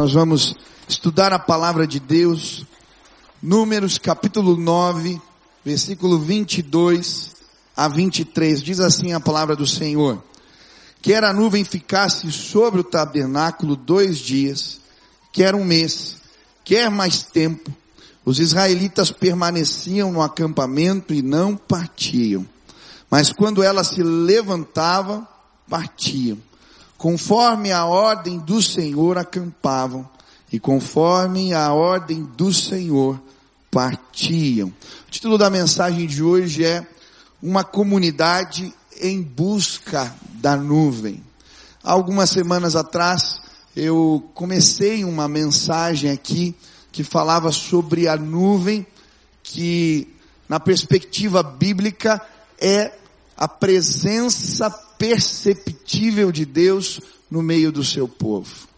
Nós vamos estudar a palavra de Deus, Números capítulo 9, versículo 22 a 23. Diz assim a palavra do Senhor: Quer a nuvem ficasse sobre o tabernáculo dois dias, quer um mês, quer mais tempo, os israelitas permaneciam no acampamento e não partiam. Mas quando ela se levantava, partiam conforme a ordem do Senhor acampavam, e conforme a ordem do Senhor partiam. O título da mensagem de hoje é Uma comunidade em busca da nuvem. Há algumas semanas atrás, eu comecei uma mensagem aqui que falava sobre a nuvem, que na perspectiva bíblica é a presença perceptível de Deus no meio do seu povo.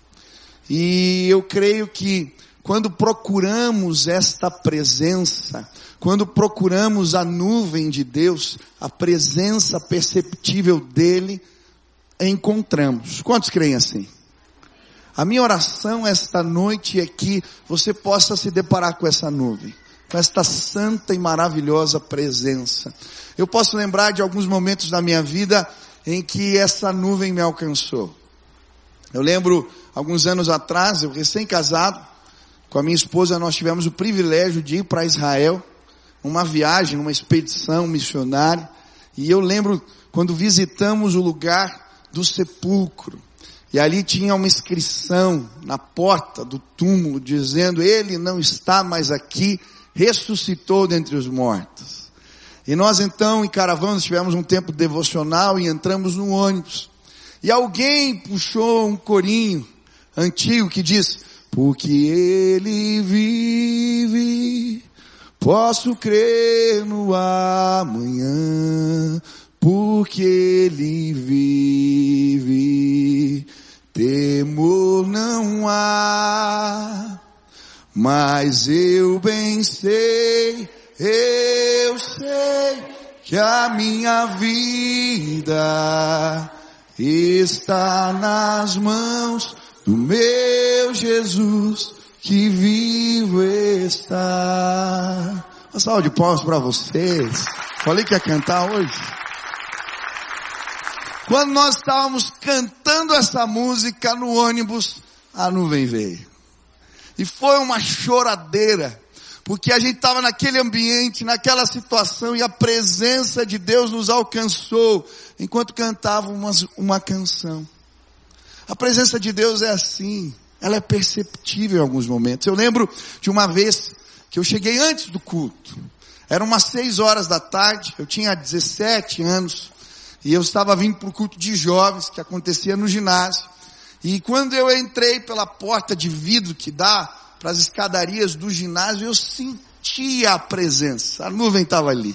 E eu creio que quando procuramos esta presença, quando procuramos a nuvem de Deus, a presença perceptível dele, encontramos. Quantos creem assim? A minha oração esta noite é que você possa se deparar com essa nuvem com esta santa e maravilhosa presença. Eu posso lembrar de alguns momentos da minha vida em que essa nuvem me alcançou. Eu lembro, alguns anos atrás, eu recém-casado, com a minha esposa, nós tivemos o privilégio de ir para Israel, uma viagem, uma expedição missionária, e eu lembro quando visitamos o lugar do sepulcro, e ali tinha uma inscrição na porta do túmulo dizendo, ele não está mais aqui, ressuscitou dentre os mortos. E nós então, em caravana, tivemos um tempo devocional e entramos no ônibus. E alguém puxou um corinho antigo que diz, porque ele vive, posso crer no amanhã, porque ele vive, temor não há mas eu bem sei, eu sei que a minha vida está nas mãos do meu Jesus que vivo está. Uma salva de palmas para vocês. Falei que ia cantar hoje. Quando nós estávamos cantando essa música no ônibus, a nuvem veio. E foi uma choradeira, porque a gente estava naquele ambiente, naquela situação, e a presença de Deus nos alcançou enquanto cantávamos uma, uma canção. A presença de Deus é assim, ela é perceptível em alguns momentos. Eu lembro de uma vez que eu cheguei antes do culto. Eram umas seis horas da tarde, eu tinha 17 anos, e eu estava vindo para o culto de jovens que acontecia no ginásio. E quando eu entrei pela porta de vidro que dá para as escadarias do ginásio, eu sentia a presença. A nuvem estava ali.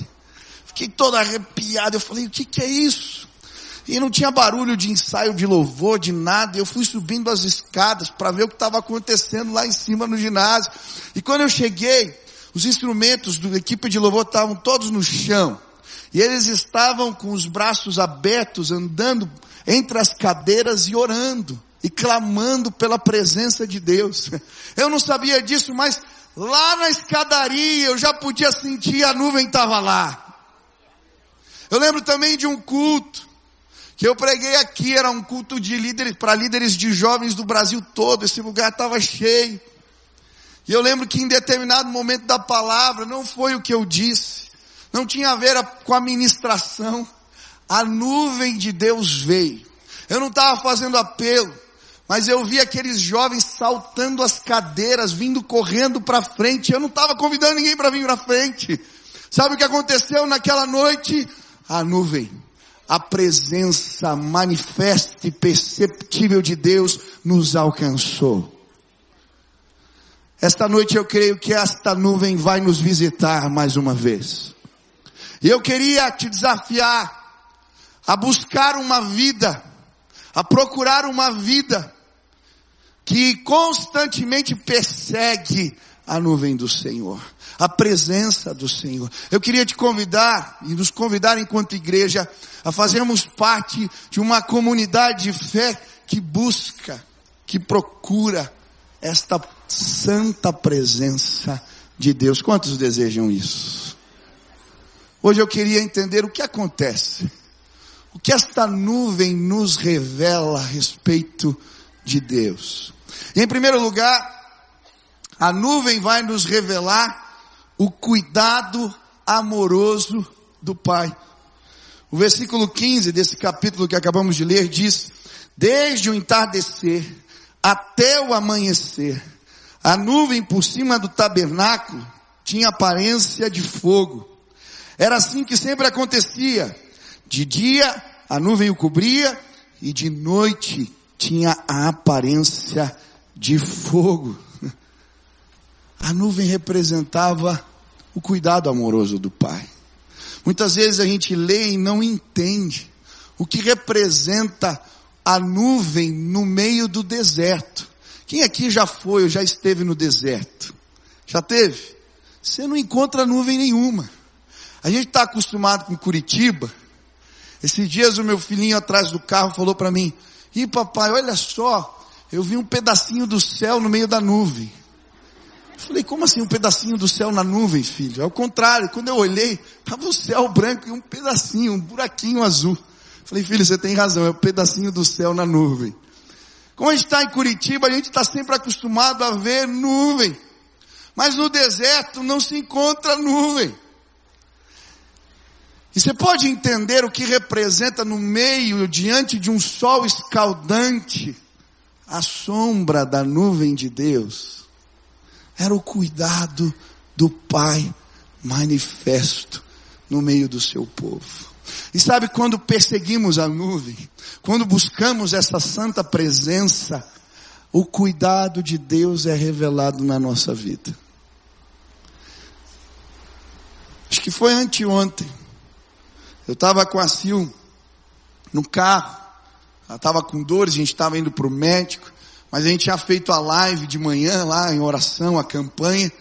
Fiquei todo arrepiado. Eu falei, o que, que é isso? E não tinha barulho de ensaio de louvor, de nada. Eu fui subindo as escadas para ver o que estava acontecendo lá em cima no ginásio. E quando eu cheguei, os instrumentos da equipe de louvor estavam todos no chão. E eles estavam com os braços abertos, andando entre as cadeiras e orando e clamando pela presença de Deus. Eu não sabia disso, mas lá na escadaria eu já podia sentir a nuvem estava lá. Eu lembro também de um culto que eu preguei aqui, era um culto de líderes, para líderes de jovens do Brasil todo, esse lugar estava cheio. E eu lembro que em determinado momento da palavra, não foi o que eu disse, não tinha a ver com a ministração, a nuvem de Deus veio. Eu não estava fazendo apelo, mas eu vi aqueles jovens saltando as cadeiras, vindo correndo para frente. Eu não estava convidando ninguém para vir para frente. Sabe o que aconteceu naquela noite? A nuvem, a presença manifesta e perceptível de Deus nos alcançou. Esta noite eu creio que esta nuvem vai nos visitar mais uma vez. E eu queria te desafiar a buscar uma vida, a procurar uma vida que constantemente persegue a nuvem do Senhor, a presença do Senhor. Eu queria te convidar e nos convidar enquanto igreja a fazermos parte de uma comunidade de fé que busca, que procura esta santa presença de Deus. Quantos desejam isso? Hoje eu queria entender o que acontece. O que esta nuvem nos revela a respeito de Deus. Em primeiro lugar, a nuvem vai nos revelar o cuidado amoroso do Pai. O versículo 15 desse capítulo que acabamos de ler diz: Desde o entardecer até o amanhecer, a nuvem por cima do tabernáculo tinha aparência de fogo. Era assim que sempre acontecia. De dia a nuvem o cobria e de noite tinha a aparência de fogo. A nuvem representava o cuidado amoroso do Pai. Muitas vezes a gente lê e não entende o que representa a nuvem no meio do deserto. Quem aqui já foi ou já esteve no deserto? Já teve? Você não encontra nuvem nenhuma. A gente está acostumado com Curitiba. Esses dias o meu filhinho atrás do carro falou para mim, e papai, olha só, eu vi um pedacinho do céu no meio da nuvem. Eu falei, como assim um pedacinho do céu na nuvem, filho? É o contrário, quando eu olhei, estava o céu branco e um pedacinho, um buraquinho azul. Eu falei, filho, você tem razão, é o um pedacinho do céu na nuvem. Como a gente está em Curitiba, a gente está sempre acostumado a ver nuvem. Mas no deserto não se encontra nuvem. E você pode entender o que representa no meio, diante de um sol escaldante, a sombra da nuvem de Deus era o cuidado do Pai manifesto no meio do seu povo. E sabe quando perseguimos a nuvem, quando buscamos essa santa presença, o cuidado de Deus é revelado na nossa vida. Acho que foi anteontem. Eu estava com a Sil no carro. Ela estava com dores, a gente estava indo para o médico. Mas a gente tinha feito a live de manhã lá em oração, a campanha.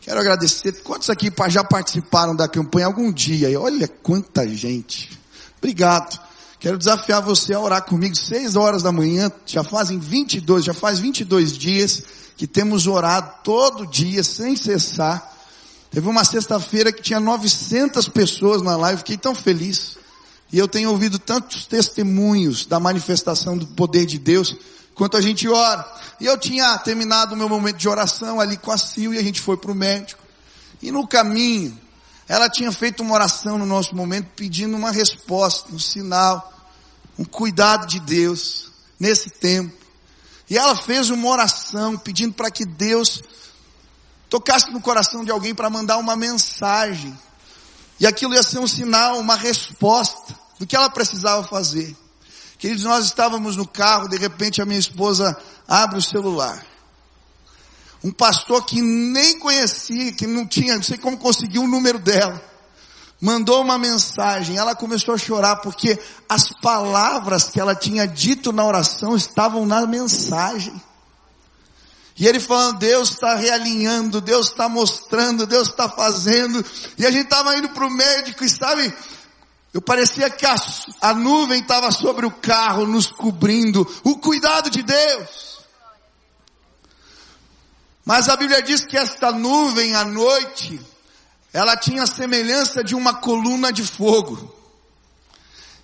Quero agradecer. Quantos aqui já participaram da campanha algum dia? E olha quanta gente. Obrigado. Quero desafiar você a orar comigo seis horas da manhã. Já fazem 22, já faz 22 dias que temos orado todo dia sem cessar. Teve uma sexta-feira que tinha 900 pessoas na live. Fiquei tão feliz. E eu tenho ouvido tantos testemunhos da manifestação do poder de Deus enquanto a gente ora. E eu tinha terminado o meu momento de oração ali com a Sil e a gente foi para o médico. E no caminho, ela tinha feito uma oração no nosso momento pedindo uma resposta, um sinal, um cuidado de Deus nesse tempo. E ela fez uma oração pedindo para que Deus tocasse no coração de alguém para mandar uma mensagem. E aquilo ia ser um sinal, uma resposta do que ela precisava fazer. Queridos, nós estávamos no carro, de repente a minha esposa abre o celular. Um pastor que nem conhecia, que não tinha, não sei como conseguiu o número dela. Mandou uma mensagem, ela começou a chorar porque as palavras que ela tinha dito na oração estavam na mensagem. E ele falando, Deus está realinhando, Deus está mostrando, Deus está fazendo. E a gente estava indo para o médico e sabe, eu parecia que a, a nuvem estava sobre o carro, nos cobrindo. O cuidado de Deus. Mas a Bíblia diz que esta nuvem à noite, ela tinha a semelhança de uma coluna de fogo.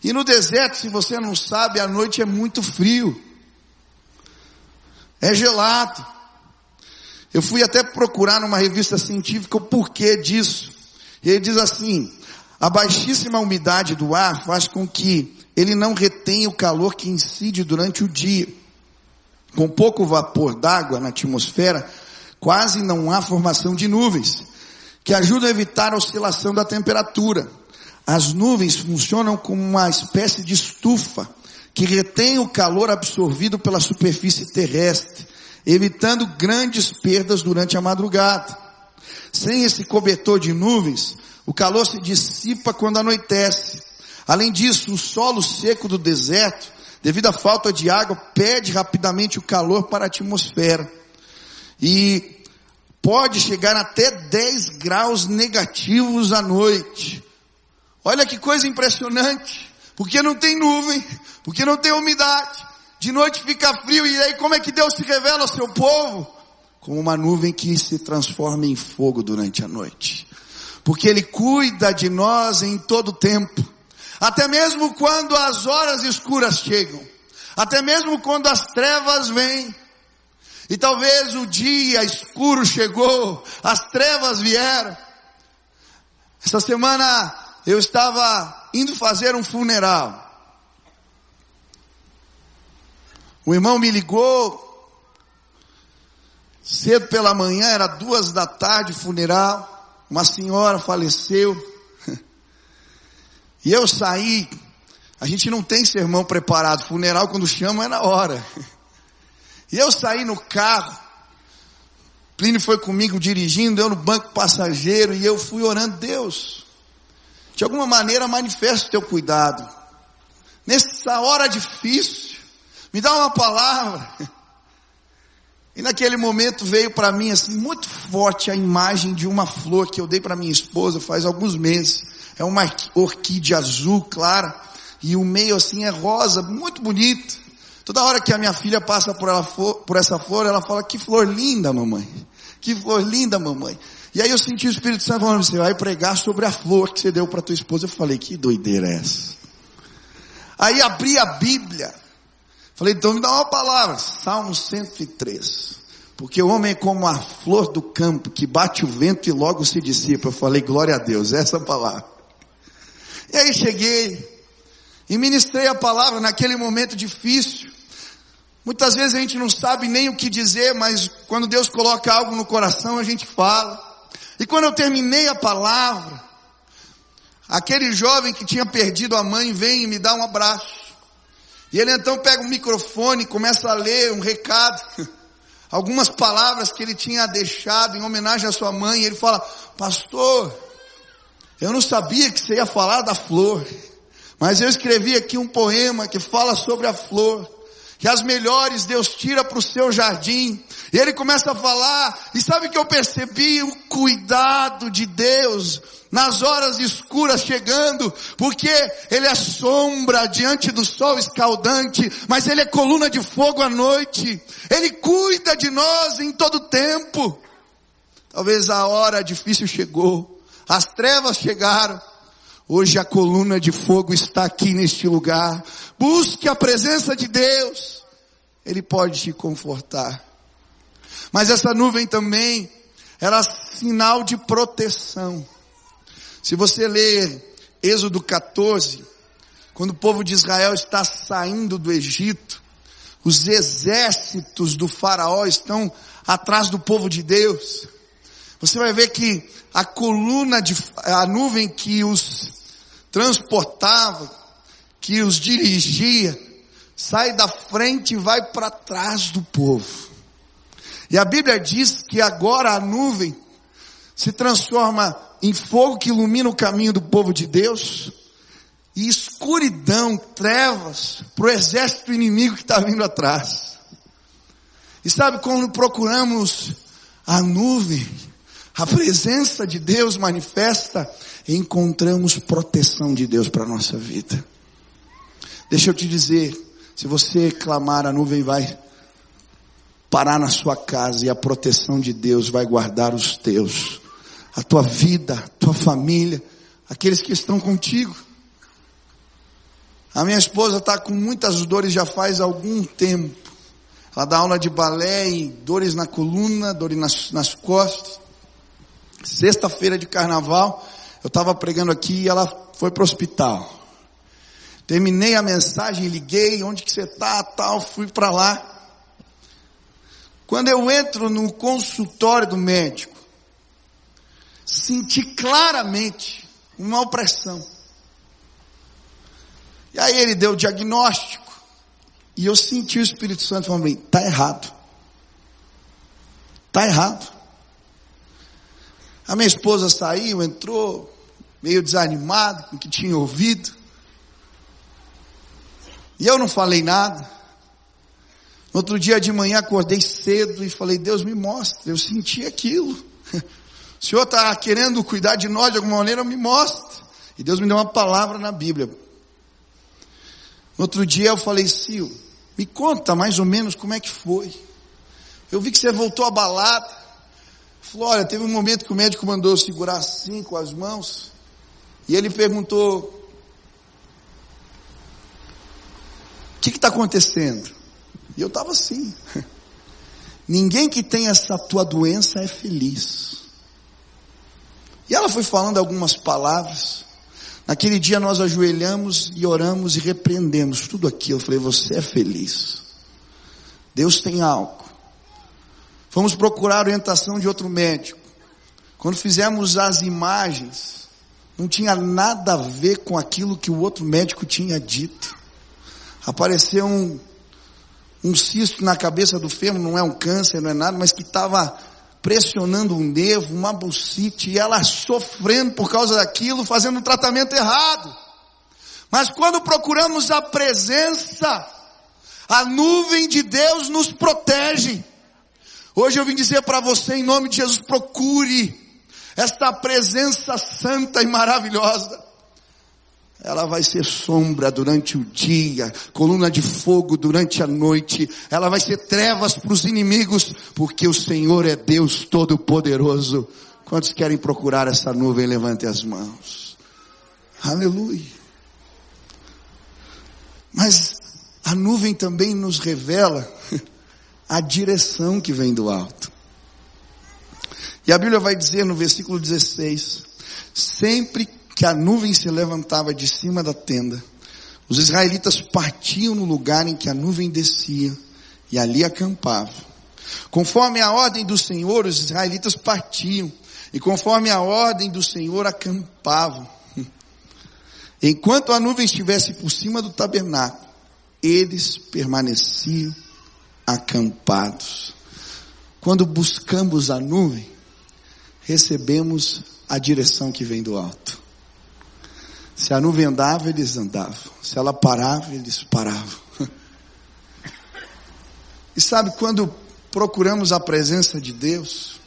E no deserto, se você não sabe, a noite é muito frio. É gelado. Eu fui até procurar numa revista científica o porquê disso. E ele diz assim, a baixíssima umidade do ar faz com que ele não retenha o calor que incide durante o dia. Com pouco vapor d'água na atmosfera, quase não há formação de nuvens, que ajudam a evitar a oscilação da temperatura. As nuvens funcionam como uma espécie de estufa que retém o calor absorvido pela superfície terrestre, evitando grandes perdas durante a madrugada. Sem esse cobertor de nuvens, o calor se dissipa quando anoitece. Além disso, o solo seco do deserto, devido à falta de água, perde rapidamente o calor para a atmosfera. E pode chegar até 10 graus negativos à noite. Olha que coisa impressionante. Porque não tem nuvem, porque não tem umidade. De noite fica frio e aí como é que Deus se revela ao seu povo? como uma nuvem que se transforma em fogo durante a noite. Porque Ele cuida de nós em todo tempo. Até mesmo quando as horas escuras chegam. Até mesmo quando as trevas vêm. E talvez o dia escuro chegou, as trevas vieram. Essa semana eu estava indo fazer um funeral. O irmão me ligou cedo pela manhã, era duas da tarde, funeral. Uma senhora faleceu. E eu saí. A gente não tem sermão preparado. Funeral quando chama é na hora. E eu saí no carro. Plínio foi comigo dirigindo, eu no banco passageiro, e eu fui orando, Deus, de alguma maneira manifesta o teu cuidado. Nessa hora difícil, me dá uma palavra. E naquele momento veio para mim assim muito forte a imagem de uma flor que eu dei para minha esposa faz alguns meses. É uma orquídea azul clara e o meio assim é rosa, muito bonito. Toda hora que a minha filha passa por, ela, por essa flor, ela fala, que flor linda, mamãe. Que flor linda, mamãe. E aí eu senti o Espírito Santo falando, você vai pregar sobre a flor que você deu para tua esposa. Eu falei, que doideira é essa? Aí abri a Bíblia. Falei, então me dá uma palavra. Salmo 103. Porque o homem é como a flor do campo, que bate o vento e logo se dissipa. Eu falei, glória a Deus, essa palavra. E aí cheguei, e ministrei a palavra naquele momento difícil. Muitas vezes a gente não sabe nem o que dizer, mas quando Deus coloca algo no coração, a gente fala. E quando eu terminei a palavra, aquele jovem que tinha perdido a mãe vem e me dá um abraço. E ele então pega o microfone e começa a ler um recado, algumas palavras que ele tinha deixado em homenagem à sua mãe. E ele fala, pastor, eu não sabia que você ia falar da flor. Mas eu escrevi aqui um poema que fala sobre a flor, que as melhores Deus tira para o seu jardim. E ele começa a falar, e sabe que eu percebi o cuidado de Deus nas horas escuras chegando, porque Ele é sombra diante do sol escaldante, mas Ele é coluna de fogo à noite. Ele cuida de nós em todo tempo. Talvez a hora difícil chegou, as trevas chegaram, Hoje a coluna de fogo está aqui neste lugar. Busque a presença de Deus. Ele pode te confortar. Mas essa nuvem também era sinal de proteção. Se você ler Êxodo 14, quando o povo de Israel está saindo do Egito, os exércitos do faraó estão atrás do povo de Deus. Você vai ver que a coluna de, a nuvem que os transportava, que os dirigia, sai da frente e vai para trás do povo. E a Bíblia diz que agora a nuvem se transforma em fogo que ilumina o caminho do povo de Deus, e escuridão, trevas, para o exército inimigo que está vindo atrás. E sabe quando procuramos a nuvem, a presença de Deus manifesta, encontramos proteção de Deus para a nossa vida. Deixa eu te dizer, se você clamar, a nuvem vai parar na sua casa e a proteção de Deus vai guardar os teus, a tua vida, a tua família, aqueles que estão contigo. A minha esposa está com muitas dores já faz algum tempo. Ela dá aula de balé e dores na coluna, dores nas, nas costas. Sexta-feira de carnaval, eu estava pregando aqui e ela foi para o hospital. Terminei a mensagem, liguei, onde que você está, tal, fui para lá. Quando eu entro no consultório do médico, senti claramente uma opressão. E aí ele deu o diagnóstico, e eu senti o Espírito Santo falando, está errado. Está errado. A minha esposa saiu, entrou, meio desanimado com o que tinha ouvido. E eu não falei nada. No outro dia de manhã acordei cedo e falei, Deus me mostra, eu senti aquilo. O Senhor está querendo cuidar de nós de alguma maneira, me mostra. E Deus me deu uma palavra na Bíblia. No outro dia eu falei, Sil, me conta mais ou menos como é que foi. eu vi que você voltou abalado. Falou, olha, teve um momento que o médico mandou segurar assim com as mãos. E ele perguntou, o que está acontecendo? E eu estava assim. Ninguém que tem essa tua doença é feliz. E ela foi falando algumas palavras. Naquele dia nós ajoelhamos e oramos e repreendemos tudo aquilo. Eu falei, você é feliz. Deus tem algo. Fomos procurar orientação de outro médico. Quando fizemos as imagens, não tinha nada a ver com aquilo que o outro médico tinha dito. Apareceu um, um cisto na cabeça do fêmur, não é um câncer, não é nada, mas que estava pressionando um nervo, uma bucite, e ela sofrendo por causa daquilo, fazendo um tratamento errado. Mas quando procuramos a presença, a nuvem de Deus nos protege. Hoje eu vim dizer para você, em nome de Jesus, procure esta presença santa e maravilhosa. Ela vai ser sombra durante o dia, coluna de fogo durante a noite. Ela vai ser trevas para os inimigos, porque o Senhor é Deus Todo-Poderoso. Quantos querem procurar essa nuvem? Levante as mãos. Aleluia. Mas a nuvem também nos revela a direção que vem do alto. E a Bíblia vai dizer no versículo 16: sempre que a nuvem se levantava de cima da tenda, os israelitas partiam no lugar em que a nuvem descia e ali acampavam. Conforme a ordem do Senhor, os israelitas partiam e conforme a ordem do Senhor acampavam. Enquanto a nuvem estivesse por cima do tabernáculo, eles permaneciam acampados. Quando buscamos a nuvem, recebemos a direção que vem do alto. Se a nuvem andava, eles andavam. Se ela parava, eles paravam. E sabe, quando procuramos a presença de Deus,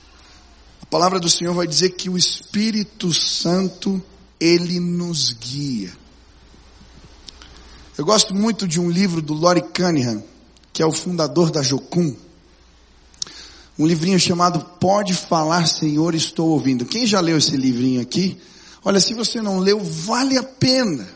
a palavra do Senhor vai dizer que o Espírito Santo, ele nos guia. Eu gosto muito de um livro do Lori Cunningham, que é o fundador da Jocum. Um livrinho chamado Pode Falar Senhor, Estou Ouvindo. Quem já leu esse livrinho aqui? Olha, se você não leu, vale a pena.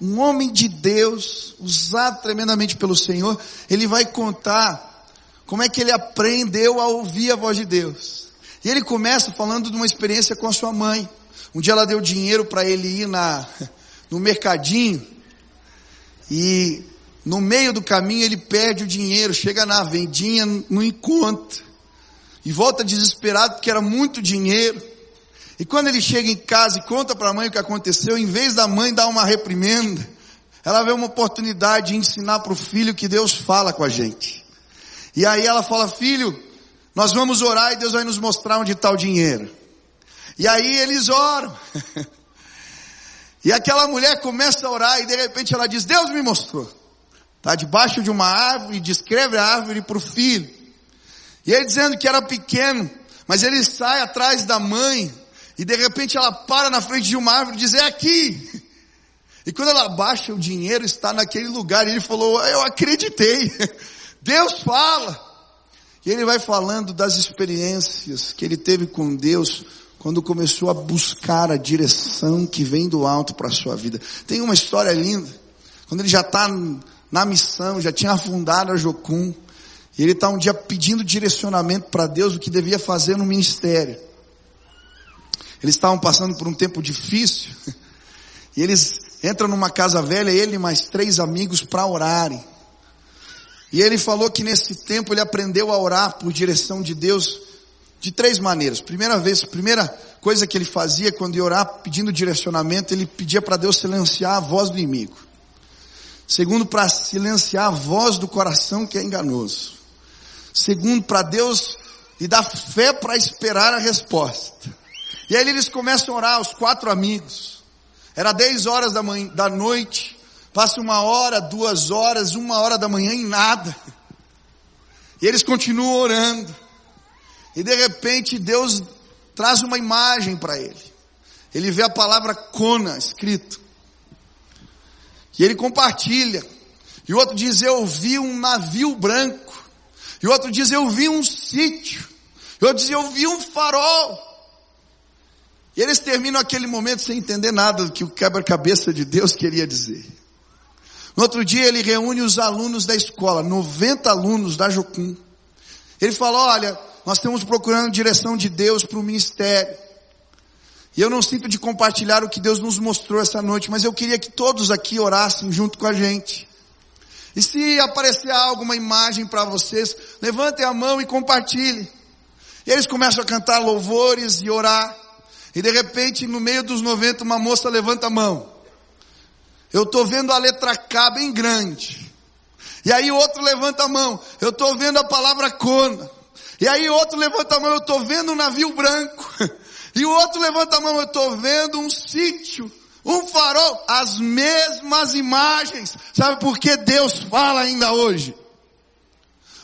Um homem de Deus, usado tremendamente pelo Senhor, ele vai contar como é que ele aprendeu a ouvir a voz de Deus. E ele começa falando de uma experiência com a sua mãe. Um dia ela deu dinheiro para ele ir na, no mercadinho e no meio do caminho ele perde o dinheiro, chega na vendinha, não encontra. E volta desesperado porque era muito dinheiro. E quando ele chega em casa e conta para a mãe o que aconteceu, em vez da mãe dar uma reprimenda, ela vê uma oportunidade de ensinar para o filho que Deus fala com a gente. E aí ela fala, filho, nós vamos orar e Deus vai nos mostrar onde está o dinheiro. E aí eles oram. e aquela mulher começa a orar e de repente ela diz, Deus me mostrou. Está debaixo de uma árvore e descreve a árvore para o filho. E ele dizendo que era pequeno, mas ele sai atrás da mãe e de repente ela para na frente de uma árvore e diz, é aqui. E quando ela baixa, o dinheiro está naquele lugar. E ele falou, eu acreditei. Deus fala. E ele vai falando das experiências que ele teve com Deus quando começou a buscar a direção que vem do alto para a sua vida. Tem uma história linda. Quando ele já está na missão, já tinha afundado a Jocum. E ele está um dia pedindo direcionamento para Deus o que devia fazer no ministério. Eles estavam passando por um tempo difícil. E eles entram numa casa velha, ele e mais três amigos para orarem. E ele falou que nesse tempo ele aprendeu a orar por direção de Deus de três maneiras. Primeira vez, primeira coisa que ele fazia quando ia orar pedindo direcionamento, ele pedia para Deus silenciar a voz do inimigo. Segundo, para silenciar a voz do coração que é enganoso. Segundo, para Deus lhe dar fé para esperar a resposta. E aí eles começam a orar, os quatro amigos. Era dez horas da, manhã, da noite. Passa uma hora, duas horas, uma hora da manhã e nada. E eles continuam orando. E de repente Deus traz uma imagem para ele. Ele vê a palavra Cona escrito. E ele compartilha. E o outro diz, eu vi um navio branco. E outro diz, eu vi um sítio. E outro diz, eu vi um farol. E eles terminam aquele momento sem entender nada do que o quebra-cabeça de Deus queria dizer. No outro dia ele reúne os alunos da escola, 90 alunos da Jocum. Ele fala, olha, nós estamos procurando direção de Deus para o ministério. E eu não sinto de compartilhar o que Deus nos mostrou essa noite, mas eu queria que todos aqui orassem junto com a gente. E se aparecer alguma imagem para vocês, levantem a mão e compartilhem. E eles começam a cantar louvores e orar. E de repente, no meio dos 90, uma moça levanta a mão. Eu estou vendo a letra K bem grande. E aí outro levanta a mão. Eu estou vendo a palavra cona. E aí outro levanta a mão. Eu estou vendo um navio branco. E o outro levanta a mão, eu estou vendo um sítio, um farol, as mesmas imagens. Sabe por que Deus fala ainda hoje?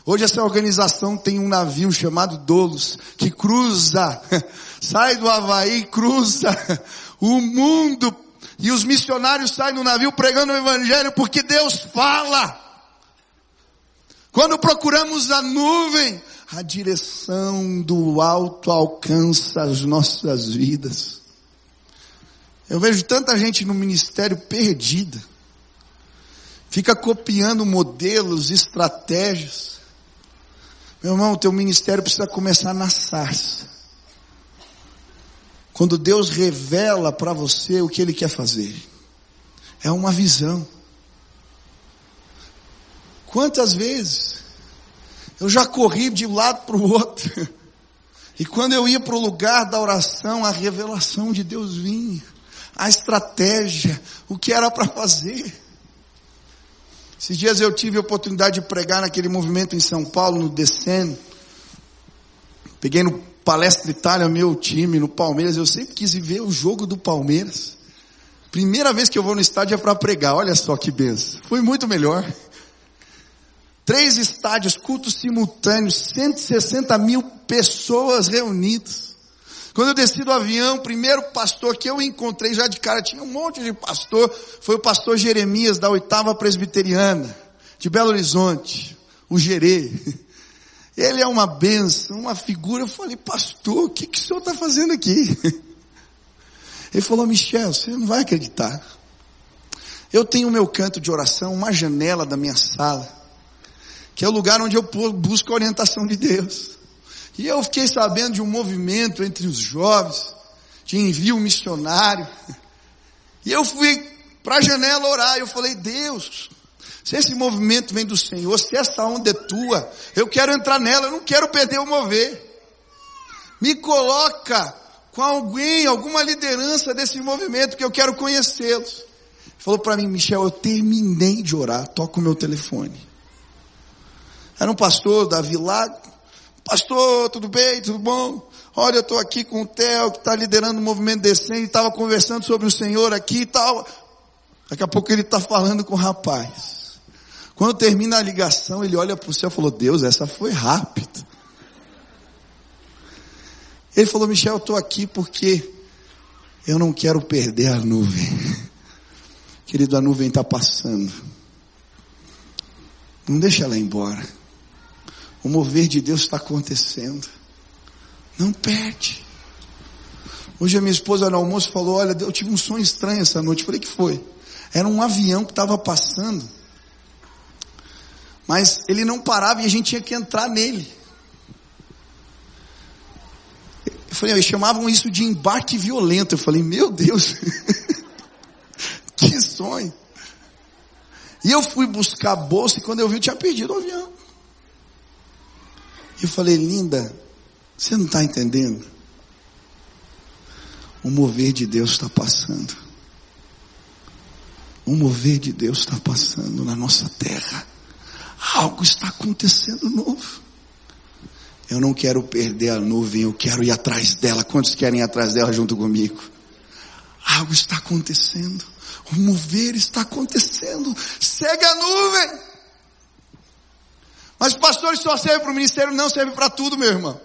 Hoje essa organização tem um navio chamado Dolos, que cruza, sai do Havaí, cruza o mundo, e os missionários saem do navio pregando o Evangelho, porque Deus fala. Quando procuramos a nuvem, a direção do alto alcança as nossas vidas. Eu vejo tanta gente no ministério perdida, fica copiando modelos, estratégias. Meu irmão, teu ministério precisa começar na sarça. Quando Deus revela para você o que Ele quer fazer, é uma visão. Quantas vezes eu já corri de um lado para o outro. E quando eu ia para o lugar da oração, a revelação de Deus vinha, a estratégia, o que era para fazer. Esses dias eu tive a oportunidade de pregar naquele movimento em São Paulo, no Descendo. Peguei no Palestra Itália meu time, no Palmeiras. Eu sempre quis ver o jogo do Palmeiras. Primeira vez que eu vou no estádio é para pregar. Olha só que benção. Foi muito melhor. Três estádios, cultos simultâneos, 160 mil pessoas reunidas. Quando eu desci do avião, o primeiro pastor que eu encontrei já de cara, tinha um monte de pastor, foi o pastor Jeremias da oitava presbiteriana, de Belo Horizonte, o Gerê. Ele é uma benção, uma figura. Eu falei, pastor, o que, que o senhor está fazendo aqui? Ele falou, Michel, você não vai acreditar. Eu tenho o meu canto de oração, uma janela da minha sala que é o lugar onde eu busco a orientação de Deus. E eu fiquei sabendo de um movimento entre os jovens, de envio missionário. E eu fui para a janela orar, eu falei, Deus, se esse movimento vem do Senhor, se essa onda é tua, eu quero entrar nela, eu não quero perder o mover. Me coloca com alguém, alguma liderança desse movimento que eu quero conhecê-los. Falou para mim, Michel, eu terminei de orar, toca o meu telefone. Era um pastor, Davi Lago. Pastor, tudo bem? Tudo bom? Olha, eu estou aqui com o Theo, que está liderando o movimento decente, estava conversando sobre o Senhor aqui e tal. Daqui a pouco ele está falando com o rapaz. Quando termina a ligação, ele olha para o céu e falou, Deus, essa foi rápida. Ele falou, Michel, eu estou aqui porque eu não quero perder a nuvem. Querido, a nuvem está passando. Não deixa ela embora. O mover de Deus está acontecendo. Não perde. Hoje a minha esposa no almoço falou, olha, eu tive um sonho estranho essa noite. Eu falei, que foi? Era um avião que estava passando. Mas ele não parava e a gente tinha que entrar nele. Eu falei, eles chamavam isso de embarque violento. Eu falei, meu Deus, que sonho. E eu fui buscar a bolsa e quando eu vi eu tinha perdido o avião. Eu falei, linda, você não está entendendo? O mover de Deus está passando. O mover de Deus está passando na nossa terra. Algo está acontecendo novo. Eu não quero perder a nuvem, eu quero ir atrás dela. Quantos querem ir atrás dela junto comigo? Algo está acontecendo. O mover está acontecendo. Segue a nuvem. Mas pastores só serve para o ministério, não serve para tudo, meu irmão.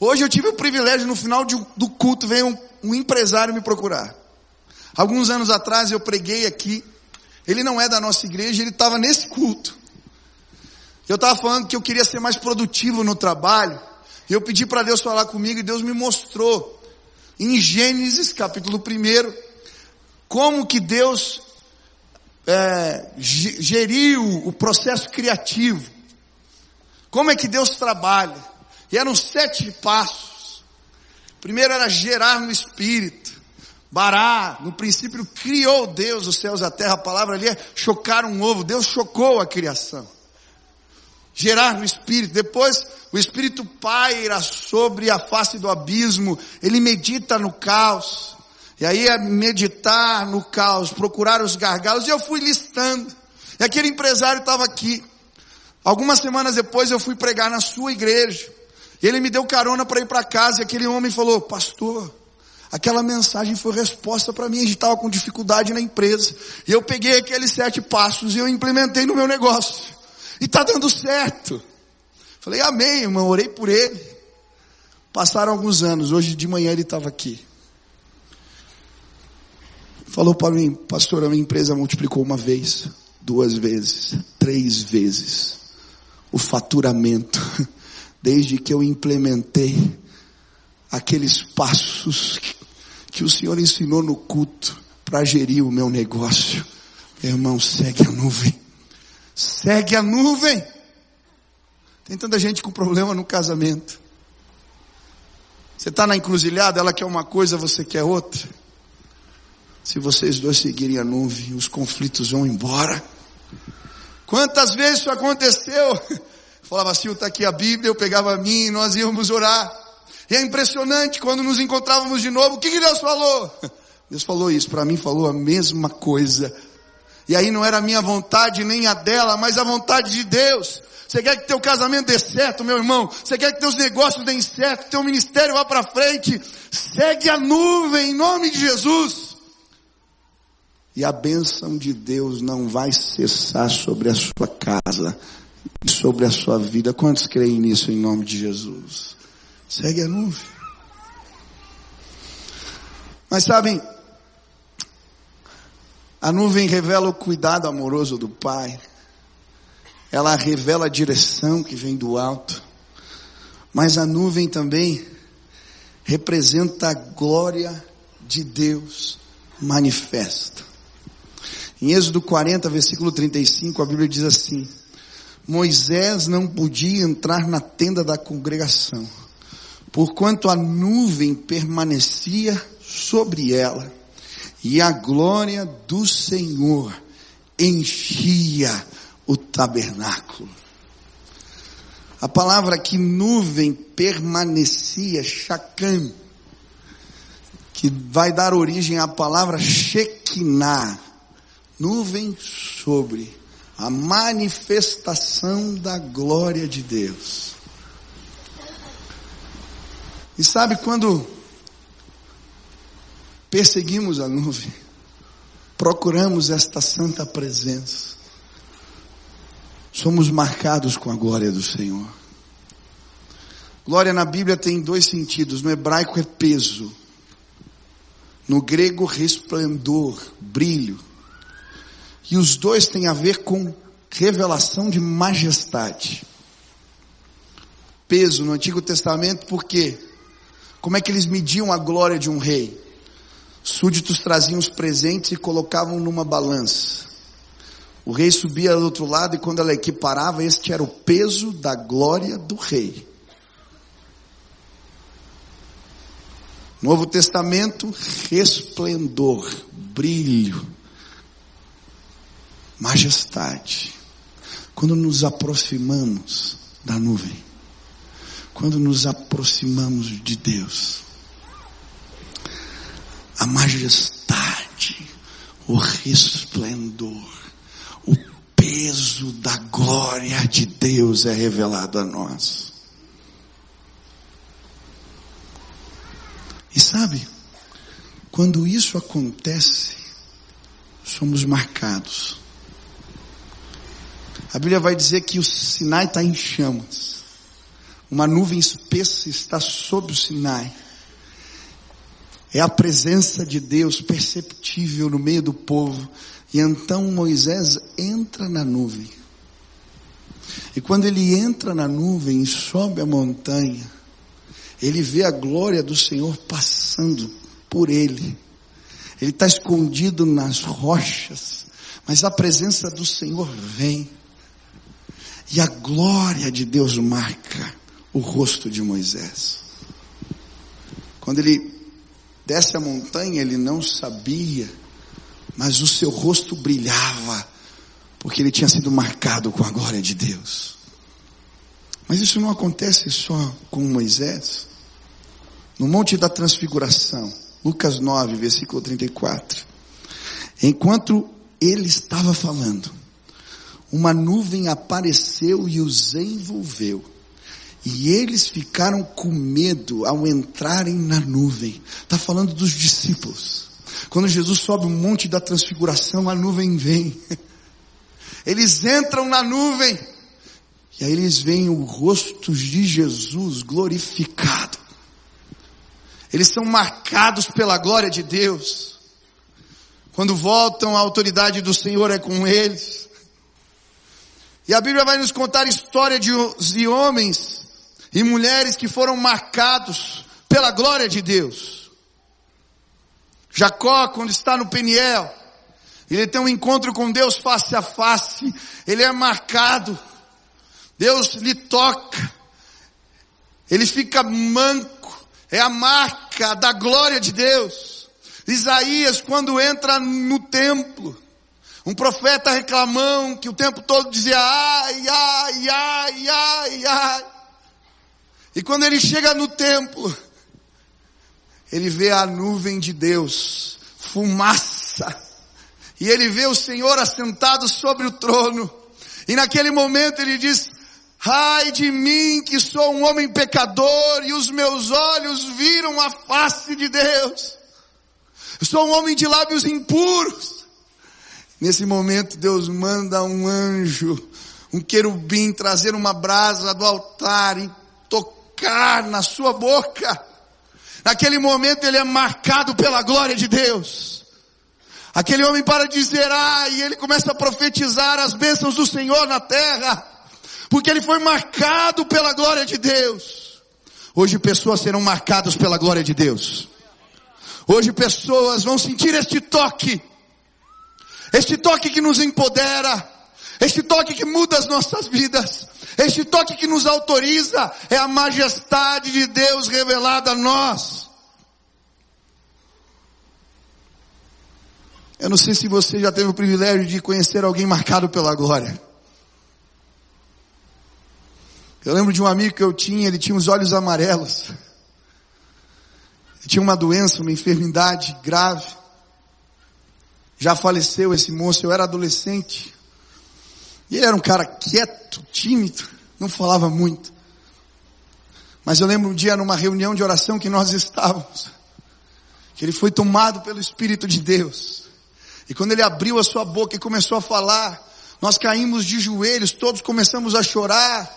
Hoje eu tive o privilégio, no final de, do culto, veio um, um empresário me procurar. Alguns anos atrás eu preguei aqui. Ele não é da nossa igreja, ele estava nesse culto. Eu estava falando que eu queria ser mais produtivo no trabalho. E eu pedi para Deus falar comigo e Deus me mostrou em Gênesis capítulo 1 como que Deus é, geriu o processo criativo. Como é que Deus trabalha? E eram sete passos. Primeiro era gerar no espírito. Bará, no princípio criou Deus os céus e a terra. A palavra ali é chocar um ovo. Deus chocou a criação. Gerar no espírito. Depois o espírito paira sobre a face do abismo. Ele medita no caos. E aí é meditar no caos, procurar os gargalos, e eu fui listando. E aquele empresário estava aqui. Algumas semanas depois eu fui pregar na sua igreja. E ele me deu carona para ir para casa, e aquele homem falou, pastor, aquela mensagem foi resposta para mim, a gente estava com dificuldade na empresa. E eu peguei aqueles sete passos e eu implementei no meu negócio. E está dando certo. Falei, amém, irmão, orei por ele. Passaram alguns anos, hoje de manhã ele estava aqui falou para mim, pastor, a minha empresa multiplicou uma vez, duas vezes, três vezes o faturamento, desde que eu implementei aqueles passos que o Senhor ensinou no culto para gerir o meu negócio. Meu irmão, segue a nuvem. Segue a nuvem. Tem tanta gente com problema no casamento. Você está na encruzilhada, ela quer uma coisa, você quer outra. Se vocês dois seguirem a nuvem, os conflitos vão embora. Quantas vezes isso aconteceu? Falava assim, está aqui a Bíblia, eu pegava a mim e nós íamos orar. E é impressionante quando nos encontrávamos de novo, o que, que Deus falou? Deus falou isso, para mim falou a mesma coisa. E aí não era a minha vontade nem a dela, mas a vontade de Deus. Você quer que teu casamento dê certo, meu irmão? Você quer que teus negócios deem certo, teu ministério vá para frente? Segue a nuvem em nome de Jesus. E a bênção de Deus não vai cessar sobre a sua casa sobre a sua vida. Quantos creem nisso em nome de Jesus? Segue a nuvem. Mas sabem, a nuvem revela o cuidado amoroso do Pai. Ela revela a direção que vem do alto. Mas a nuvem também representa a glória de Deus manifesta. Em Êxodo 40, versículo 35, a Bíblia diz assim: Moisés não podia entrar na tenda da congregação, porquanto a nuvem permanecia sobre ela, e a glória do Senhor enchia o tabernáculo. A palavra que nuvem permanecia, chacam, que vai dar origem à palavra Shekinah, nuvem sobre a manifestação da glória de Deus. E sabe quando perseguimos a nuvem, procuramos esta santa presença, somos marcados com a glória do Senhor. Glória na Bíblia tem dois sentidos, no hebraico é peso, no grego resplendor, brilho. E os dois têm a ver com revelação de majestade. Peso no Antigo Testamento, por quê? Como é que eles mediam a glória de um rei? Súditos traziam os presentes e colocavam numa balança. O rei subia do outro lado e quando ela equiparava, este era o peso da glória do rei. Novo Testamento, resplendor, brilho, majestade. Quando nos aproximamos da nuvem, quando nos aproximamos de Deus, a majestade, o resplendor, o peso da glória de Deus é revelado a nós. E sabe, quando isso acontece, somos marcados a Bíblia vai dizer que o Sinai está em chamas. Uma nuvem espessa está sobre o Sinai. É a presença de Deus perceptível no meio do povo. E então Moisés entra na nuvem. E quando ele entra na nuvem e sobe a montanha, ele vê a glória do Senhor passando por ele. Ele está escondido nas rochas, mas a presença do Senhor vem. E a glória de Deus marca o rosto de Moisés. Quando ele desce a montanha, ele não sabia, mas o seu rosto brilhava, porque ele tinha sido marcado com a glória de Deus. Mas isso não acontece só com Moisés. No Monte da Transfiguração, Lucas 9, versículo 34. Enquanto ele estava falando, uma nuvem apareceu e os envolveu. E eles ficaram com medo ao entrarem na nuvem. Está falando dos discípulos. Quando Jesus sobe o monte da transfiguração, a nuvem vem. Eles entram na nuvem. E aí eles veem o rosto de Jesus glorificado. Eles são marcados pela glória de Deus. Quando voltam, a autoridade do Senhor é com eles. E a Bíblia vai nos contar história de, de homens e mulheres que foram marcados pela glória de Deus. Jacó, quando está no Peniel, ele tem um encontro com Deus face a face, ele é marcado, Deus lhe toca, ele fica manco, é a marca da glória de Deus. Isaías, quando entra no templo, um profeta reclamão que o tempo todo dizia ai, ai, ai, ai, ai. E quando ele chega no templo, ele vê a nuvem de Deus, fumaça, e ele vê o Senhor assentado sobre o trono, e naquele momento ele diz, ai de mim que sou um homem pecador, e os meus olhos viram a face de Deus, eu sou um homem de lábios impuros, nesse momento Deus manda um anjo, um querubim trazer uma brasa do altar e tocar na sua boca. Naquele momento ele é marcado pela glória de Deus. Aquele homem para dizer, ah, e ele começa a profetizar as bênçãos do Senhor na terra, porque ele foi marcado pela glória de Deus. Hoje pessoas serão marcadas pela glória de Deus. Hoje pessoas vão sentir este toque, este toque que nos empodera, este toque que muda as nossas vidas, este toque que nos autoriza é a majestade de Deus revelada a nós. Eu não sei se você já teve o privilégio de conhecer alguém marcado pela glória. Eu lembro de um amigo que eu tinha, ele tinha os olhos amarelos. Ele tinha uma doença, uma enfermidade grave. Já faleceu esse moço, eu era adolescente. E ele era um cara quieto, tímido, não falava muito. Mas eu lembro um dia numa reunião de oração que nós estávamos, que ele foi tomado pelo Espírito de Deus. E quando ele abriu a sua boca e começou a falar, nós caímos de joelhos, todos começamos a chorar.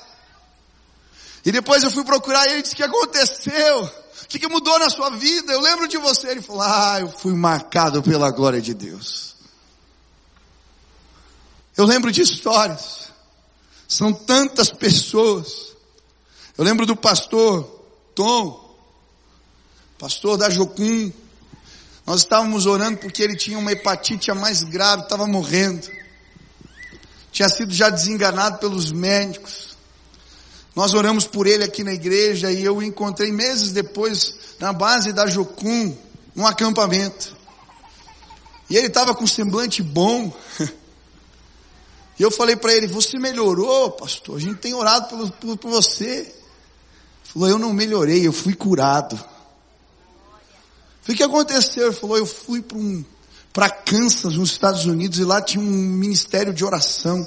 E depois eu fui procurar ele e disse, o que aconteceu? O que, que mudou na sua vida? Eu lembro de você. Ele falou, ah, eu fui marcado pela glória de Deus. Eu lembro de histórias. São tantas pessoas. Eu lembro do pastor Tom, pastor da Jocum. Nós estávamos orando porque ele tinha uma hepatite a mais grave, estava morrendo. Tinha sido já desenganado pelos médicos. Nós oramos por ele aqui na igreja e eu o encontrei meses depois na base da Jocum, num acampamento. E ele estava com semblante bom. E eu falei para ele, você melhorou, pastor? A gente tem orado por, por, por você. Ele falou, eu não melhorei, eu fui curado. O que aconteceu? Ele falou, eu fui para um, Kansas, nos Estados Unidos, e lá tinha um ministério de oração.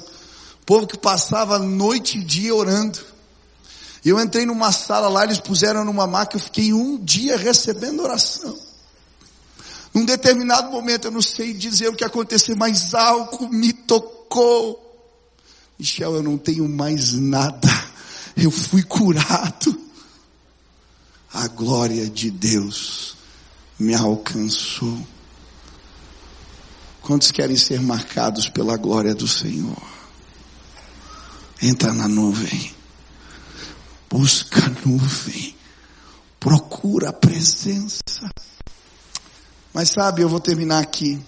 O povo que passava noite e dia orando. Eu entrei numa sala lá, eles puseram numa maca, eu fiquei um dia recebendo oração. Num determinado momento, eu não sei dizer o que aconteceu, mas algo me tocou. Michel, eu não tenho mais nada. Eu fui curado. A glória de Deus me alcançou. Quantos querem ser marcados pela glória do Senhor? Entra na nuvem. Busca a nuvem. Procura a presença. Mas sabe, eu vou terminar aqui.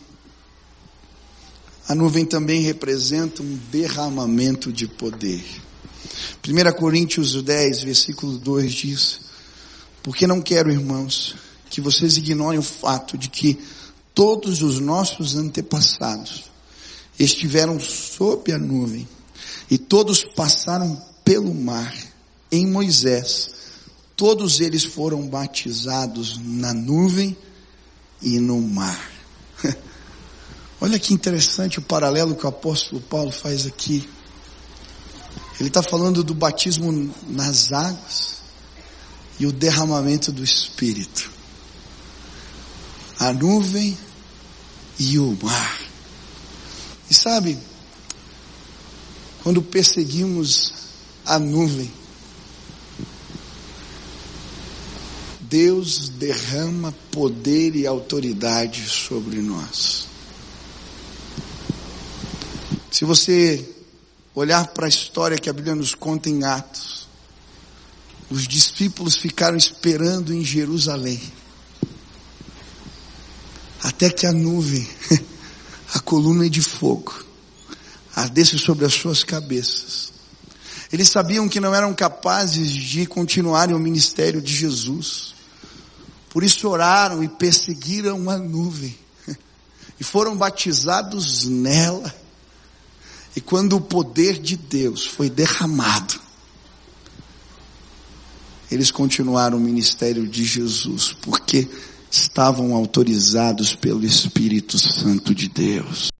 A nuvem também representa um derramamento de poder. 1 Coríntios 10, versículo 2 diz: Porque não quero, irmãos, que vocês ignorem o fato de que todos os nossos antepassados estiveram sob a nuvem e todos passaram pelo mar em Moisés. Todos eles foram batizados na nuvem e no mar. Olha que interessante o paralelo que o apóstolo Paulo faz aqui. Ele está falando do batismo nas águas e o derramamento do Espírito. A nuvem e o mar. E sabe, quando perseguimos a nuvem, Deus derrama poder e autoridade sobre nós. Se você olhar para a história que a Bíblia nos conta em Atos, os discípulos ficaram esperando em Jerusalém, até que a nuvem, a coluna de fogo, ardesse sobre as suas cabeças. Eles sabiam que não eram capazes de continuarem o ministério de Jesus. Por isso oraram e perseguiram a nuvem. E foram batizados nela. E quando o poder de Deus foi derramado, eles continuaram o ministério de Jesus, porque estavam autorizados pelo Espírito Santo de Deus.